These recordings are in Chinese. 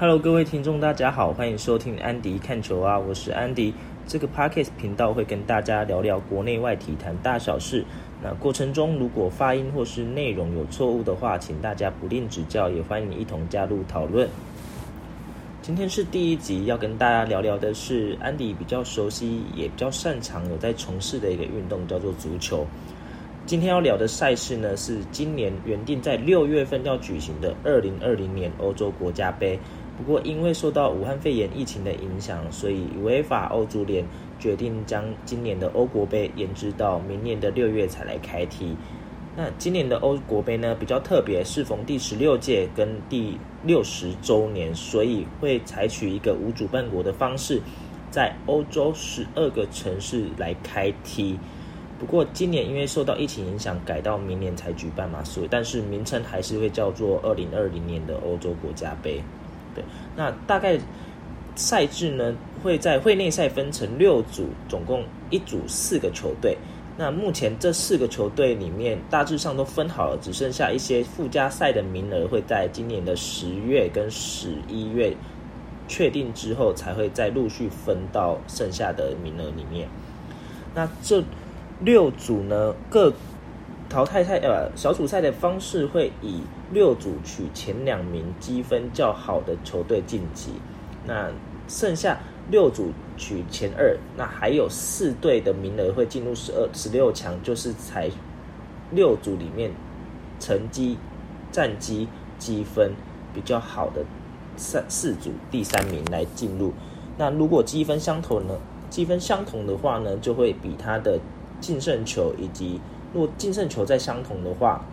Hello，各位听众，大家好，欢迎收听安迪看球啊，我是安迪。这个 Podcast 频道会跟大家聊聊国内外体坛大小事。那过程中如果发音或是内容有错误的话，请大家不吝指教，也欢迎一同加入讨论。今天是第一集，要跟大家聊聊的是安迪比较熟悉也比较擅长有在从事的一个运动，叫做足球。今天要聊的赛事呢，是今年原定在六月份要举行的二零二零年欧洲国家杯。不过，因为受到武汉肺炎疫情的影响，所以违法欧足联决定将今年的欧国杯延至到明年的六月才来开踢。那今年的欧国杯呢，比较特别，适逢第十六届跟第六十周年，所以会采取一个无主办国的方式，在欧洲十二个城市来开踢。不过今年因为受到疫情影响，改到明年才举办嘛，所以但是名称还是会叫做二零二零年的欧洲国家杯。那大概赛制呢，会在会内赛分成六组，总共一组四个球队。那目前这四个球队里面大致上都分好了，只剩下一些附加赛的名额会在今年的十月跟十一月确定之后，才会再陆续分到剩下的名额里面。那这六组呢，各淘汰赛呃小组赛的方式会以六组取前两名积分较好的球队晋级，那剩下六组取前二，那还有四队的名额会进入十二十六强，就是采六组里面成绩战绩积分比较好的三四组第三名来进入。那如果积分相同呢？积分相同的话呢，就会比他的净胜球以及如果净胜球再相同的话，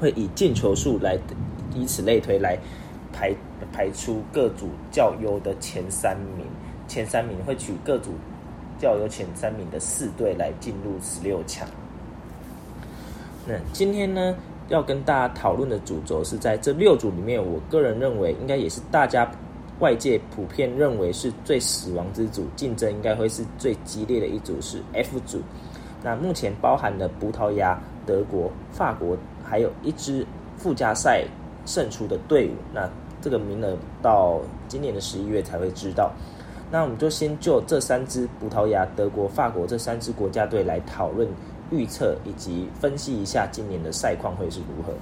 会以进球数来，以此类推来排排出各组较优的前三名。前三名会取各组较优前三名的四队来进入十六强。那今天呢，要跟大家讨论的主轴是在这六组里面，我个人认为应该也是大家外界普遍认为是最死亡之组，竞争应该会是最激烈的一组是 F 组。那目前包含了葡萄牙、德国、法国，还有一支附加赛胜出的队伍。那这个名额到今年的十一月才会知道。那我们就先就这三支葡萄牙、德国、法国这三支国家队来讨论、预测以及分析一下今年的赛况会是如何。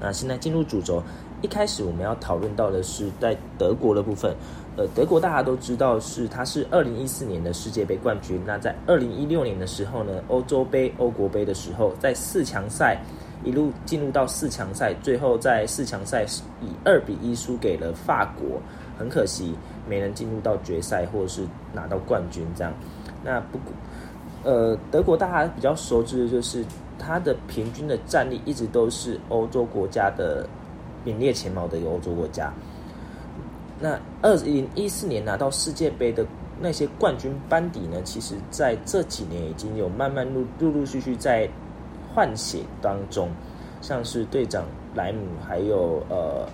那现在进入主轴，一开始我们要讨论到的是在德国的部分。呃，德国大家都知道是它是二零一四年的世界杯冠军。那在二零一六年的时候呢，欧洲杯、欧国杯的时候，在四强赛一路进入到四强赛，最后在四强赛以二比一输给了法国，很可惜没能进入到决赛或者是拿到冠军这样。那不过，呃，德国大家比较熟知的就是它的平均的战力一直都是欧洲国家的名列前茅的一个欧洲国家。那二零一四年拿到世界杯的那些冠军班底呢？其实在这几年已经有慢慢陆陆陆续续在换血当中，像是队长莱姆，还有呃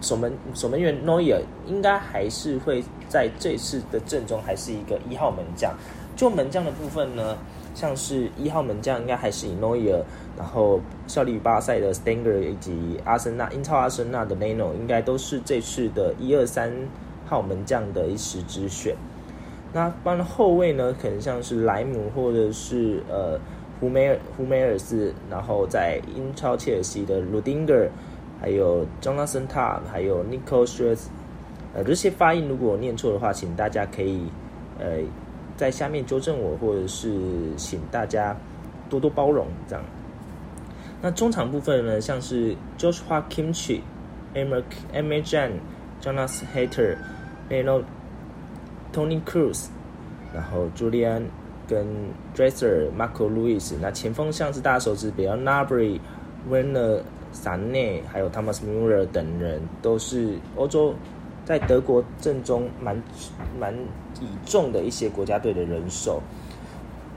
守门守门员诺伊尔，应该还是会在这次的阵中还是一个一号门将。就门将的部分呢？像是一号门将应该还是以诺伊尔，然后效力于巴塞的 Stanger 以及阿森纳英超阿森纳的 Leno 应该都是这次的一二三号门将的一时之选。那帮后卫呢，可能像是莱姆或者是呃胡梅尔胡梅尔斯，然后在英超切尔西的 Rudinger，还有 Jonathan Ta，还有 Nico s c h r z 呃这些发音如果念错的话，请大家可以呃。在下面纠正我，或者是请大家多多包容，这样。那中场部分呢，像是 Joshua Kimchi、Emma Emma Jan、Jonas Hater、Leno、Tony Cruz，然后 Julian 跟 Dresser、Marco Luis。那前锋像是大家熟知，比较 Nabry、Werner、萨内，还有 Thomas Muller 等人，都是欧洲。在德国阵中蛮蛮倚重的一些国家队的人手，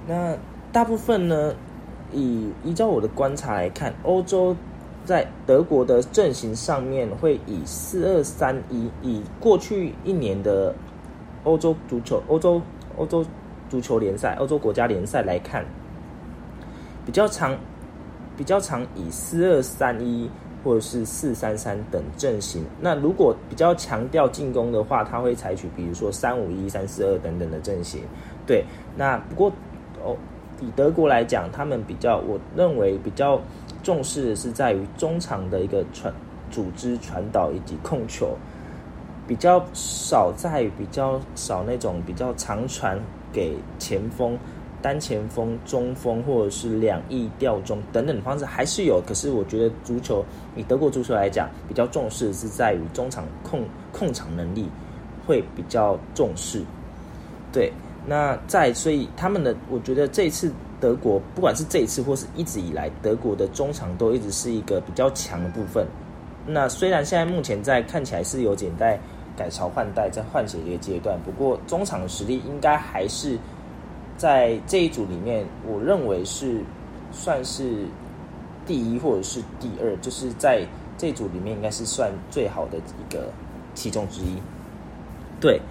那大部分呢，以依照我的观察来看，欧洲在德国的阵型上面会以四二三一，以过去一年的欧洲足球、欧洲欧洲足球联赛、欧洲国家联赛来看，比较长比较长以四二三一或者是四三三等阵型。那如果比较强调进攻的话，他会采取比如说三五一、三四二等等的阵型。对，那不过哦，以德国来讲，他们比较，我认为比较重视的是在于中场的一个传组织、传导以及控球，比较少在比较少那种比较长传给前锋。单前锋、中锋或者是两翼吊中等等的方式还是有，可是我觉得足球以德国足球来讲，比较重视的是在于中场控控场能力会比较重视。对，那在所以他们的，我觉得这一次德国不管是这一次或是一直以来，德国的中场都一直是一个比较强的部分。那虽然现在目前在看起来是有点在改朝换代，在换血的一个阶段，不过中场的实力应该还是。在这一组里面，我认为是算是第一或者是第二，就是在这组里面应该是算最好的一个其中之一。对，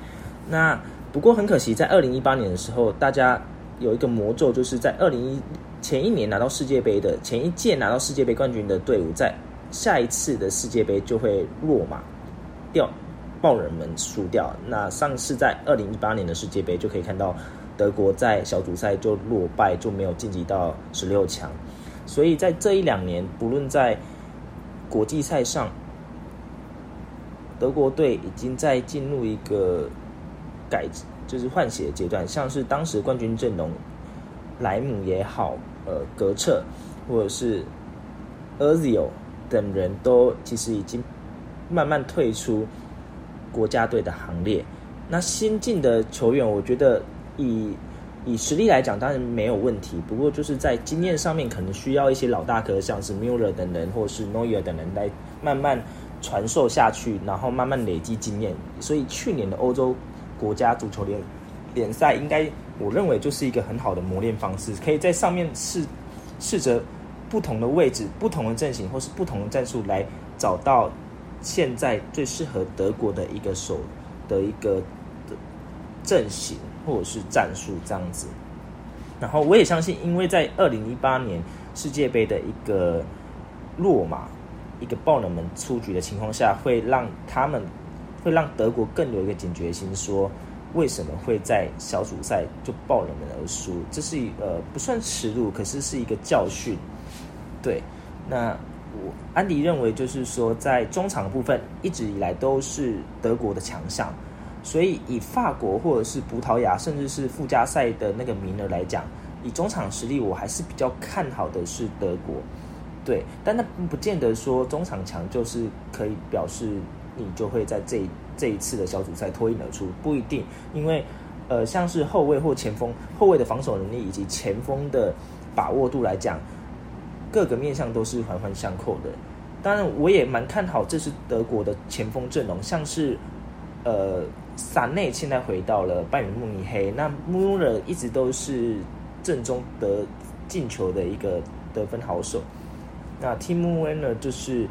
那不过很可惜，在二零一八年的时候，大家有一个魔咒，就是在二零一前一年拿到世界杯的前一届拿到世界杯冠军的队伍，在下一次的世界杯就会落马掉，爆人们输掉。那上次在二零一八年的世界杯就可以看到。德国在小组赛就落败，就没有晋级到十六强。所以在这一两年，不论在国际赛上，德国队已经在进入一个改，就是换血阶段。像是当时冠军阵容，莱姆也好，呃，格策或者是 Erzio 等人都其实已经慢慢退出国家队的行列。那新进的球员，我觉得。以以实力来讲，当然没有问题。不过就是在经验上面，可能需要一些老大哥，像是 Muller 等人，或是 Noyer 等人来慢慢传授下去，然后慢慢累积经验。所以去年的欧洲国家足球联联赛，应该我认为就是一个很好的磨练方式，可以在上面试试着不同的位置、不同的阵型，或是不同的战术，来找到现在最适合德国的一个手的一个阵型。或者是战术这样子，然后我也相信，因为在二零一八年世界杯的一个落马、一个爆冷门出局的情况下，会让他们会让德国更有一个警觉心，说为什么会在小组赛就爆冷门而输？这是呃不算耻辱，可是是一个教训。对，那我安迪认为就是说，在中场部分一直以来都是德国的强项。所以，以法国或者是葡萄牙，甚至是附加赛的那个名额来讲，以中场实力，我还是比较看好的是德国。对，但那不见得说中场强就是可以表示你就会在这这一次的小组赛脱颖而出，不一定。因为，呃，像是后卫或前锋，后卫的防守能力以及前锋的把握度来讲，各个面向都是环环相扣的。当然，我也蛮看好这是德国的前锋阵容，像是，呃。萨内现在回到了拜仁慕尼黑，那穆勒一直都是正中得进球的一个得分好手。那 Tim Werner 就是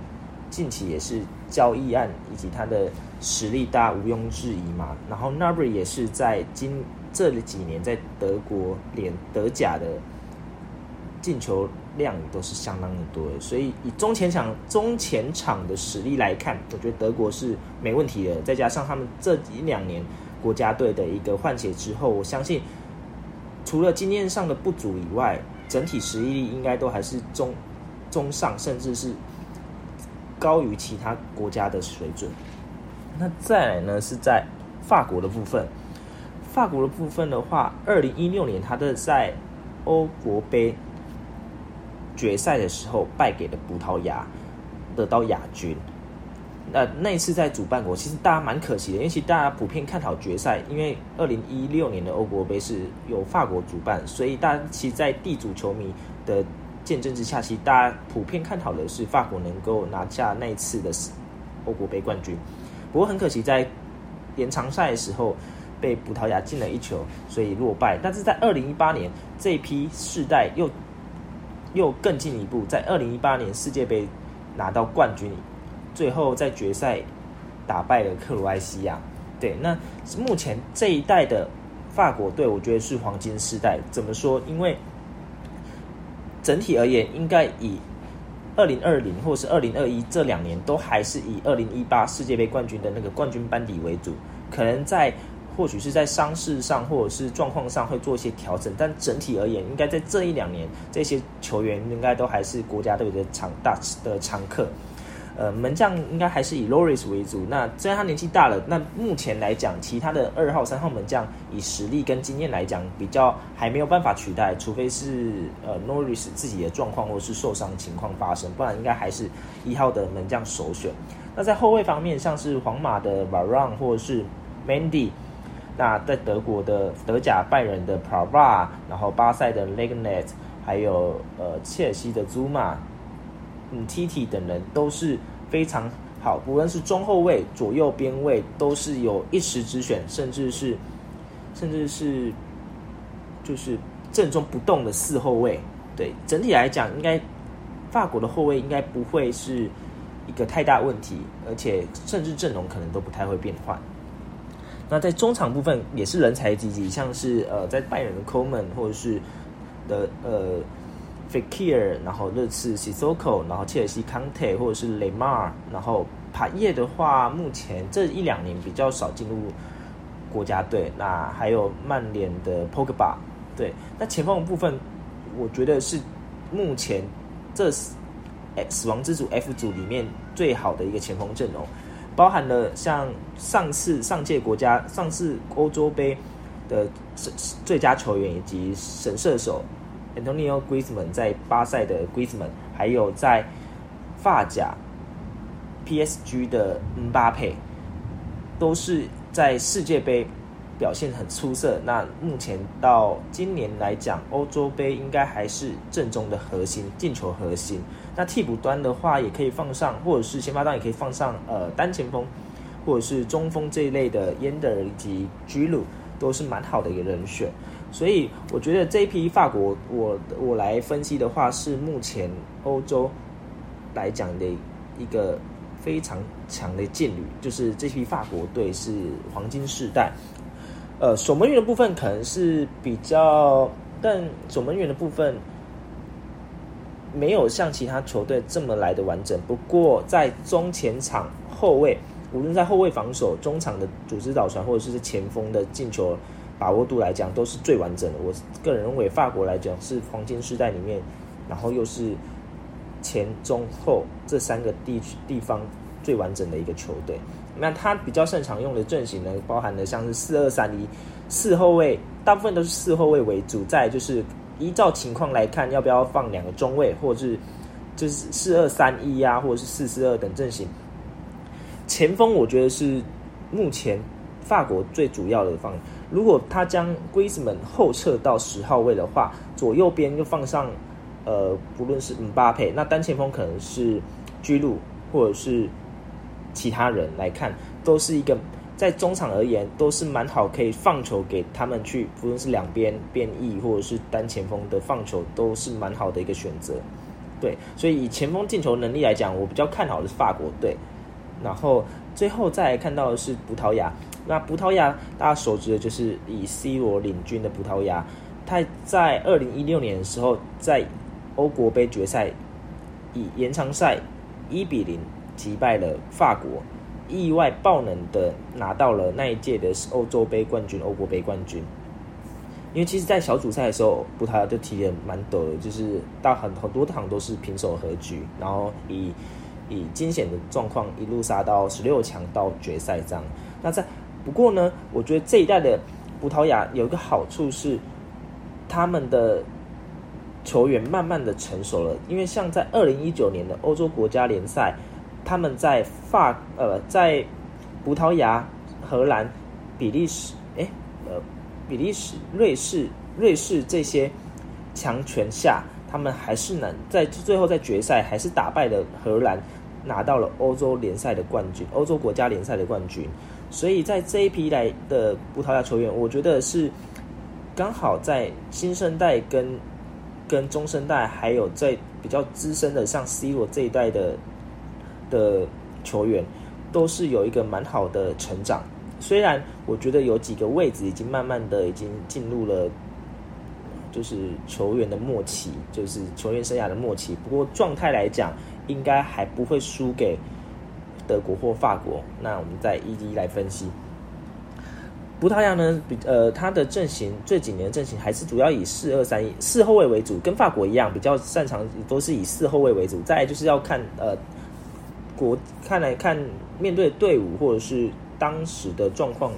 近期也是交易案以及他的实力大家毋庸置疑嘛。然后 n a b r y 也是在今这几年在德国连德甲的进球。量都是相当的多，所以以中前场中前场的实力来看，我觉得德国是没问题的。再加上他们这一两年国家队的一个换血之后，我相信除了经验上的不足以外，整体实力应该都还是中中上，甚至是高于其他国家的水准。那再来呢，是在法国的部分，法国的部分的话，二零一六年他的在欧国杯。决赛的时候败给了葡萄牙，得到亚军。那那一次在主办国，其实大家蛮可惜的，因为其实大家普遍看好决赛，因为二零一六年的欧国杯是由法国主办，所以大家其实，在地主球迷的见证之下，其实大家普遍看好的是法国能够拿下那一次的欧国杯冠军。不过很可惜，在延长赛的时候被葡萄牙进了一球，所以落败。但是在二零一八年这一批世代又。又更进一步，在二零一八年世界杯拿到冠军，最后在决赛打败了克罗埃西亚。对，那目前这一代的法国队，我觉得是黄金时代。怎么说？因为整体而言，应该以二零二零或是二零二一这两年都还是以二零一八世界杯冠军的那个冠军班底为主，可能在或许是在伤势上或者是状况上会做一些调整，但整体而言，应该在这一两年这些球员应该都还是国家队的常大的常客。呃，门将应该还是以 Loris 为主。那虽然他年纪大了，那目前来讲，其他的二号、三号门将以实力跟经验来讲，比较还没有办法取代，除非是呃 Loris 自己的状况或者是受伤情况发生，不然应该还是一号的门将首选。那在后卫方面，像是皇马的 Varane 或者是 Mandy，那在德国的德甲拜仁的 p r a v a 然后巴塞的 Legnet，还有呃切尔西的 Zuma。嗯，T T 等人都是非常好，无论是中后卫、左右边卫，都是有一时之选，甚至是甚至是就是正中不动的四后卫。对，整体来讲，应该法国的后卫应该不会是一个太大问题，而且甚至阵容可能都不太会变换。那在中场部分也是人才济济，像是呃，在拜仁的 Coleman 或者是的呃。Fakir，然后热刺 Sissoko，然后切尔西 Conte 或者是雷马尔，然后帕耶的话，目前这一两年比较少进入国家队。那还有曼联的 Pogba，对，那前锋部分，我觉得是目前这死亡之组 F 组里面最好的一个前锋阵容，包含了像上次上届国家上次欧洲杯的最佳球员以及神射手。Antonio Griezmann 在巴塞的 Griezmann，还有在发甲 PSG 的姆巴佩，都是在世界杯表现很出色。那目前到今年来讲，欧洲杯应该还是正中的核心，进球核心。那替补端的话，也可以放上，或者是先发端也可以放上，呃，单前锋或者是中锋这一类的 Yender 以及 g i 都是蛮好的一个人选。所以我觉得这一批法国，我我来分析的话，是目前欧洲来讲的一个非常强的劲旅，就是这批法国队是黄金世代。呃，守门员的部分可能是比较，但守门员的部分没有像其他球队这么来的完整。不过在中前场后卫，无论在后卫防守、中场的组织导传，或者是前锋的进球。把握度来讲都是最完整的。我个人认为，法国来讲是黄金时代里面，然后又是前中后这三个地区地方最完整的一个球队。那他比较擅长用的阵型呢，包含了像是四二三一，四后卫大部分都是四后卫为主。再就是依照情况来看，要不要放两个中卫，或者是就是四二三一呀，或者是四四二等阵型。前锋我觉得是目前法国最主要的方。如果他将 Griezmann 后撤到十号位的话，左右边又放上，呃，不论是姆巴佩，那单前锋可能是居鲁或者是其他人来看，都是一个在中场而言都是蛮好，可以放球给他们去，不论是两边变异或者是单前锋的放球，都是蛮好的一个选择。对，所以以前锋进球能力来讲，我比较看好的是法国队。然后最后再来看到的是葡萄牙。那葡萄牙大家熟知的就是以 C 罗领军的葡萄牙，他在二零一六年的时候，在欧国杯决赛以延长赛一比零击败了法国，意外爆冷的拿到了那一届的欧洲杯冠军、欧国杯冠军。因为其实，在小组赛的时候，葡萄牙就踢得蛮多的，就是到很很多场都是平手和局，然后以以惊险的状况一路杀到十六强到决赛这样。那在不过呢，我觉得这一代的葡萄牙有一个好处是，他们的球员慢慢的成熟了。因为像在二零一九年的欧洲国家联赛，他们在法呃在葡萄牙、荷兰、比利时，哎呃比利时、瑞士、瑞士这些强权下，他们还是能在最后在决赛还是打败了荷兰，拿到了欧洲联赛的冠军，欧洲国家联赛的冠军。所以在这一批来的葡萄牙球员，我觉得是刚好在新生代跟跟中生代，还有在比较资深的像 C 罗这一代的的球员，都是有一个蛮好的成长。虽然我觉得有几个位置已经慢慢的已经进入了就是球员的末期，就是球员生涯的末期。不过状态来讲，应该还不会输给德国或法国。那我们再一一来分析。葡萄牙呢，比呃，他的阵型这几年阵型还是主要以四二三一四后卫为主，跟法国一样，比较擅长都是以四后卫为主。再就是要看呃国看来看面对队伍或者是当时的状况。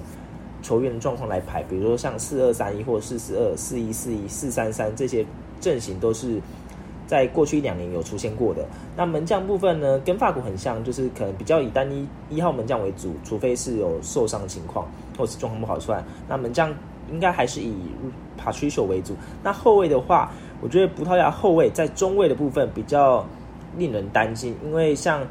球员的状况来排，比如说像四二三一或四四二四一四一四三三这些阵型都是在过去一两年有出现过的。那门将部分呢，跟法国很像，就是可能比较以单一一号门将为主，除非是有受伤情况或是状况不好出来。那门将应该还是以 Patricio 为主。那后卫的话，我觉得葡萄牙后卫在中卫的部分比较令人担心，因为像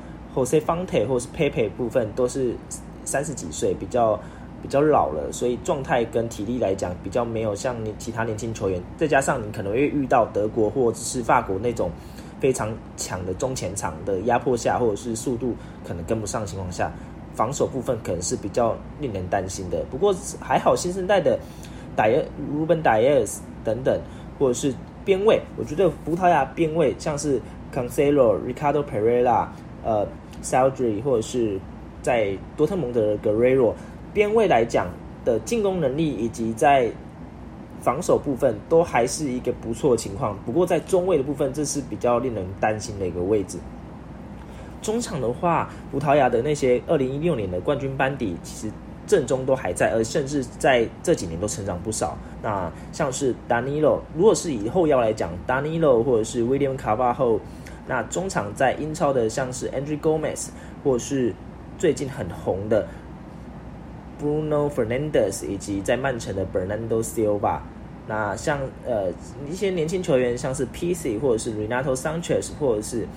Jose Fonte 或是 Pepe 部分都是三十几岁，比较。比较老了，所以状态跟体力来讲比较没有像你其他年轻球员。再加上你可能会遇到德国或者是法国那种非常强的中前场的压迫下，或者是速度可能跟不上的情况下，防守部分可能是比较令人担心的。不过还好，新生代的戴尔、Ruben Dias 等等，或者是边位，我觉得葡萄牙边位像是 Cancelo、Ricardo Pereira、呃 s a l d r y 或者是在多特蒙德的 Guerrero。边位来讲的进攻能力以及在防守部分都还是一个不错的情况，不过在中位的部分，这是比较令人担心的一个位置。中场的话，葡萄牙的那些二零一六年的冠军班底，其实阵中都还在，而甚至在这几年都成长不少。那像是 Danilo，如果是以后腰来讲，Danilo 或者是 William c a r v a h o 那中场在英超的像是 Andrew Gomez，或是最近很红的。Bruno Fernandez 以及在曼城的 Bernardo Silva，那像呃一些年轻球员，像是 PC 或者是 Renato Sanchez 或者是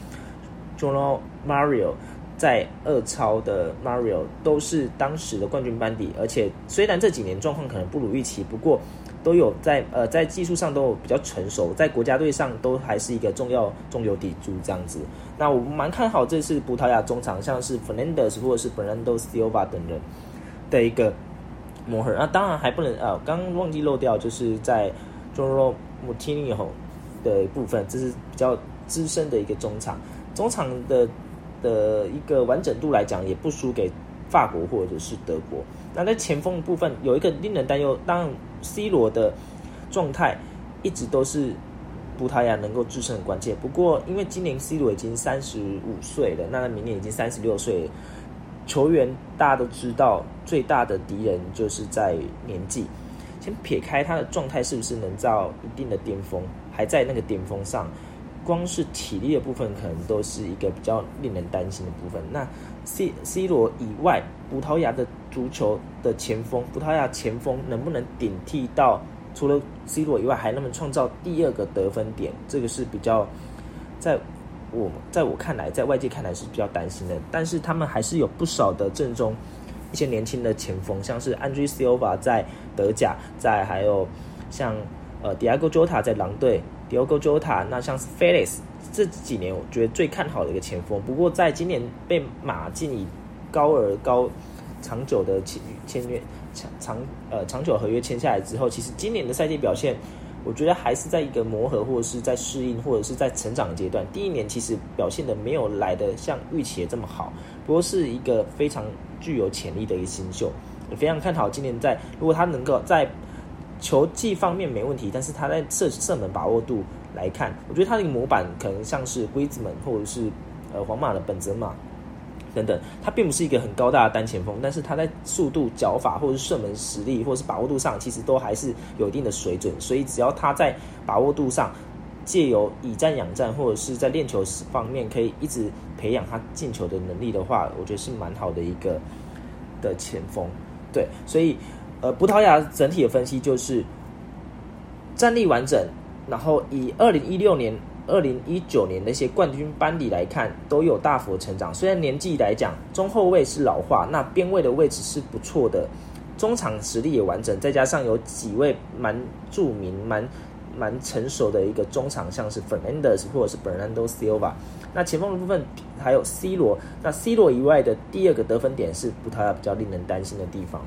Jono Mario，在二超的 Mario 都是当时的冠军班底，而且虽然这几年状况可能不如预期，不过都有在呃在技术上都有比较成熟，在国家队上都还是一个重要中流砥柱这样子。那我蛮看好这次葡萄牙中场，像是 Fernandez 或者是 Fernando Silva 等人。的一个磨合，那当然还不能呃，刚忘记漏掉，就是在 Joro Mutini 后的部分，这是比较资深的一个中场，中场的的一个完整度来讲，也不输给法国或者是德国。那在前锋部分有一个令人担忧，当然 C 罗的状态一直都是葡萄牙能够支撑的关键。不过因为今年 C 罗已经三十五岁了，那他明年已经三十六岁。球员大家都知道，最大的敌人就是在年纪。先撇开他的状态是不是能到一定的巅峰，还在那个巅峰上，光是体力的部分，可能都是一个比较令人担心的部分。那 C C 罗以外，葡萄牙的足球的前锋，葡萄牙前锋能不能顶替到除了 C 罗以外，还能不能创造第二个得分点？这个是比较在。我在我看来，在外界看来是比较担心的，但是他们还是有不少的正中一些年轻的前锋，像是 Andre Silva 在德甲，在还有像呃 Diego Jota 在狼队，Diego Jota 那像是 Felix 这几年我觉得最看好的一个前锋，不过在今年被马竞以高而高长久的签签约长长呃长久合约签下来之后，其实今年的赛季表现。我觉得还是在一个磨合，或者是在适应，或者是在成长的阶段。第一年其实表现的没有来的像预期的这么好，不过是一个非常具有潜力的一个新秀，也非常看好今年在如果他能够在球技方面没问题，但是他在射射门把握度来看，我觉得他的一个模板可能像是龟子门或者是呃皇马的本泽马。等等，他并不是一个很高大的单前锋，但是他在速度、脚法，或者是射门实力，或者是把握度上，其实都还是有一定的水准。所以只要他在把握度上，借由以战养战，或者是在练球方面可以一直培养他进球的能力的话，我觉得是蛮好的一个的前锋。对，所以呃，葡萄牙整体的分析就是战力完整，然后以二零一六年。二零一九年那些冠军班底来看，都有大幅成长。虽然年纪来讲，中后卫是老化，那边位的位置是不错的，中场实力也完整，再加上有几位蛮著名、蛮蛮成熟的一个中场，像是 Fernandez 或者是 Bernardo Silva。那前锋的部分还有 C 罗，那 C 罗以外的第二个得分点是葡萄牙比较令人担心的地方。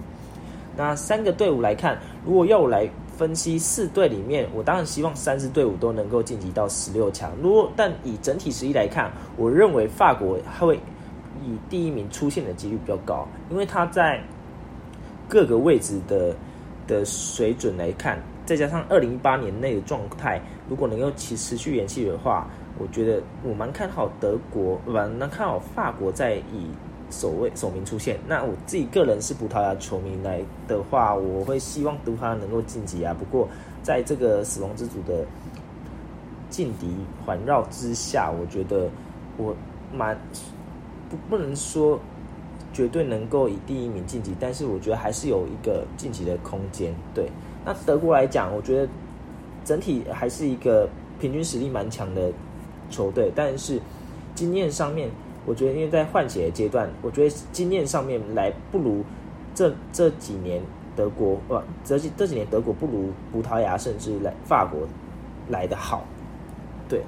那三个队伍来看，如果要我来分析四队里面，我当然希望三支队伍都能够晋级到十六强。如果但以整体实力来看，我认为法国会以第一名出现的几率比较高，因为他在各个位置的的水准来看，再加上二零一八年内的状态，如果能够持持续延续的话，我觉得我蛮看好德国，不蛮看好法国在以。首位首名出现，那我自己个人是葡萄牙球迷来的话，我会希望葡萄牙能够晋级啊。不过在这个死亡之组的劲敌环绕之下，我觉得我蛮不不能说绝对能够以第一名晋级，但是我觉得还是有一个晋级的空间。对，那德国来讲，我觉得整体还是一个平均实力蛮强的球队，但是经验上面。我觉得，因为在换血的阶段，我觉得经验上面来不如这这几年德国，不，这几这几年德国不如葡萄牙，甚至来法国来的好。对。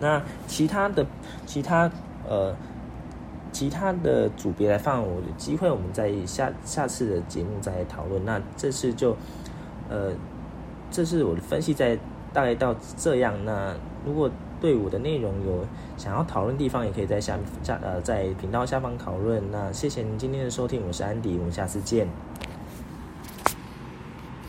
那其他的其他呃其他的组别来放，我有机会我们在下下次的节目再讨论。那这次就呃，这是我的分析，在大概到这样。那如果队伍的内容有想要讨论地方，也可以在下下呃在频道下方讨论。那谢谢您今天的收听，我是安迪，我们下次见。